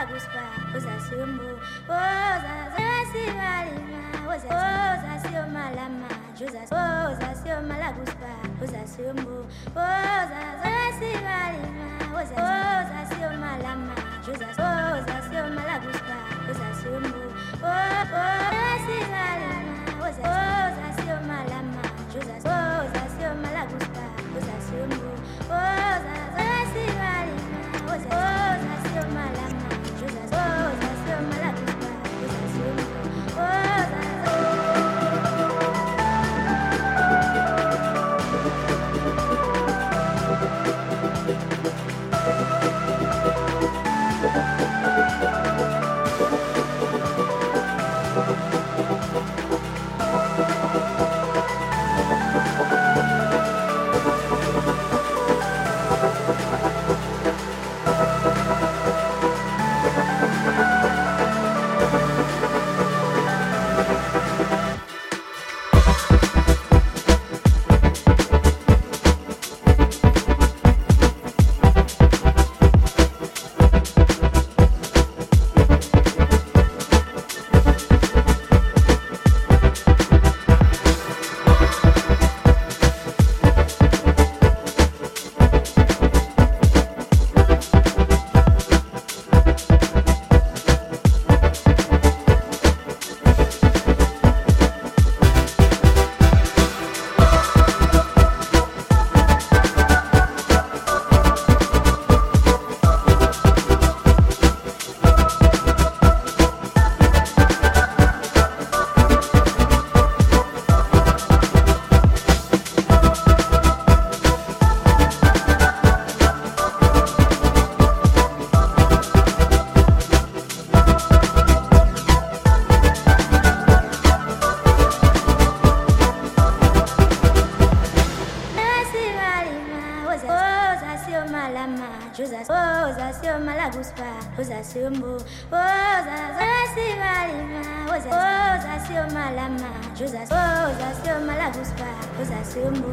baguswa uzasiyomo ozazasibalima ozasiyomalama ozasiyomalaguswa uzasiyomo ozazasibalima ozasiyomalama ozasiyomalaguswa uzasiyomo ozasibalima ozasiyomalama sembo ozazasibalima ozasio malama ozasio malabuska ozasembo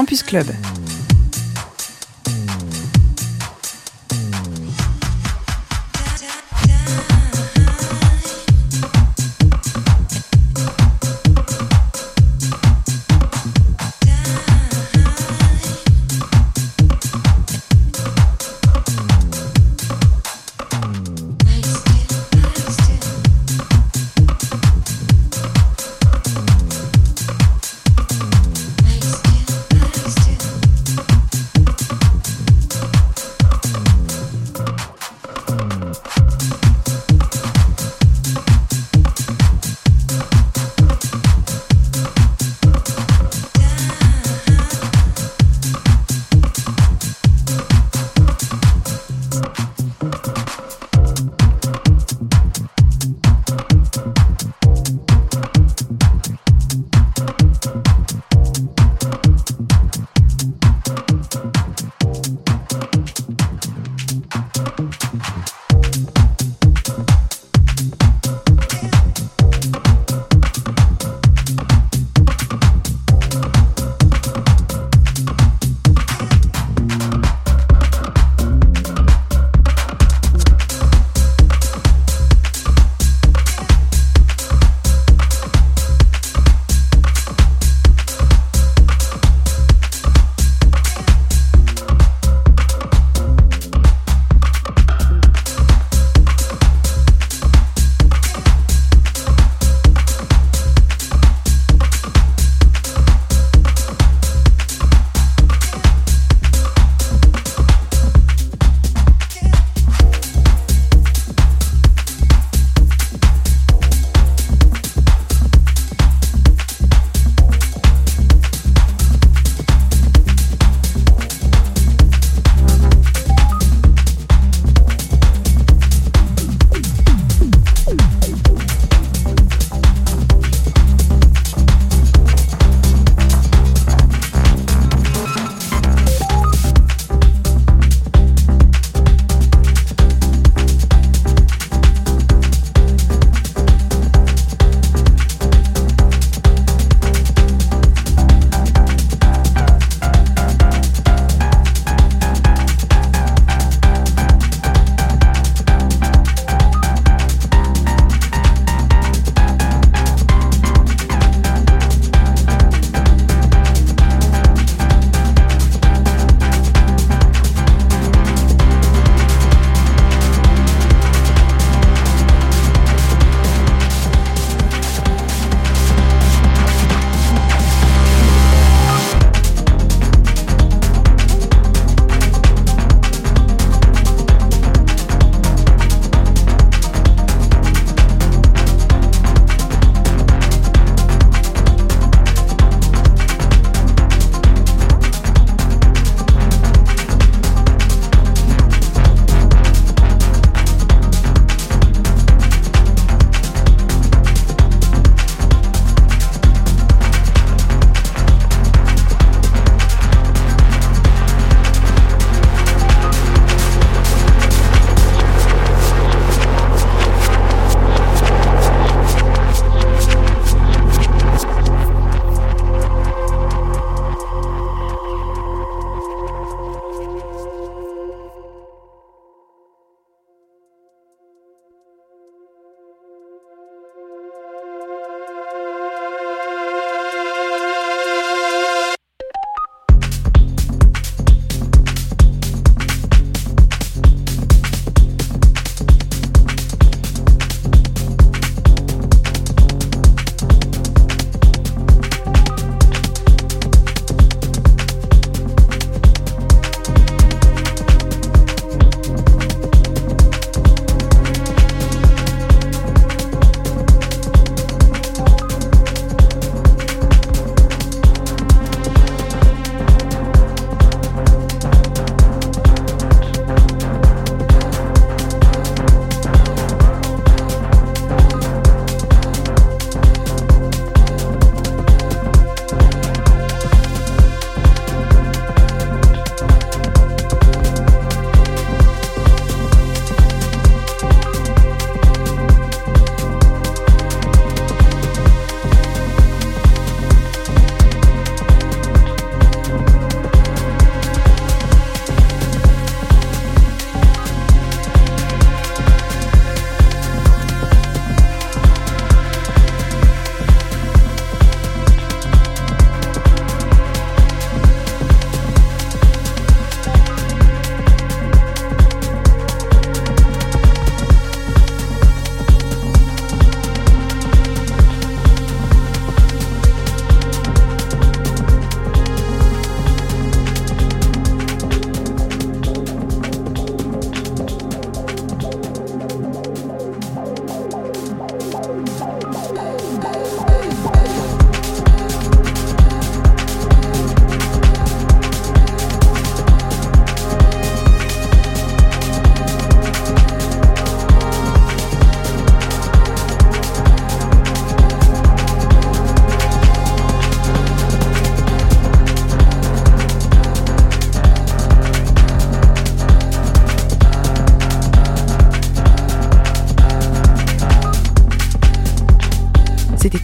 Campus Club.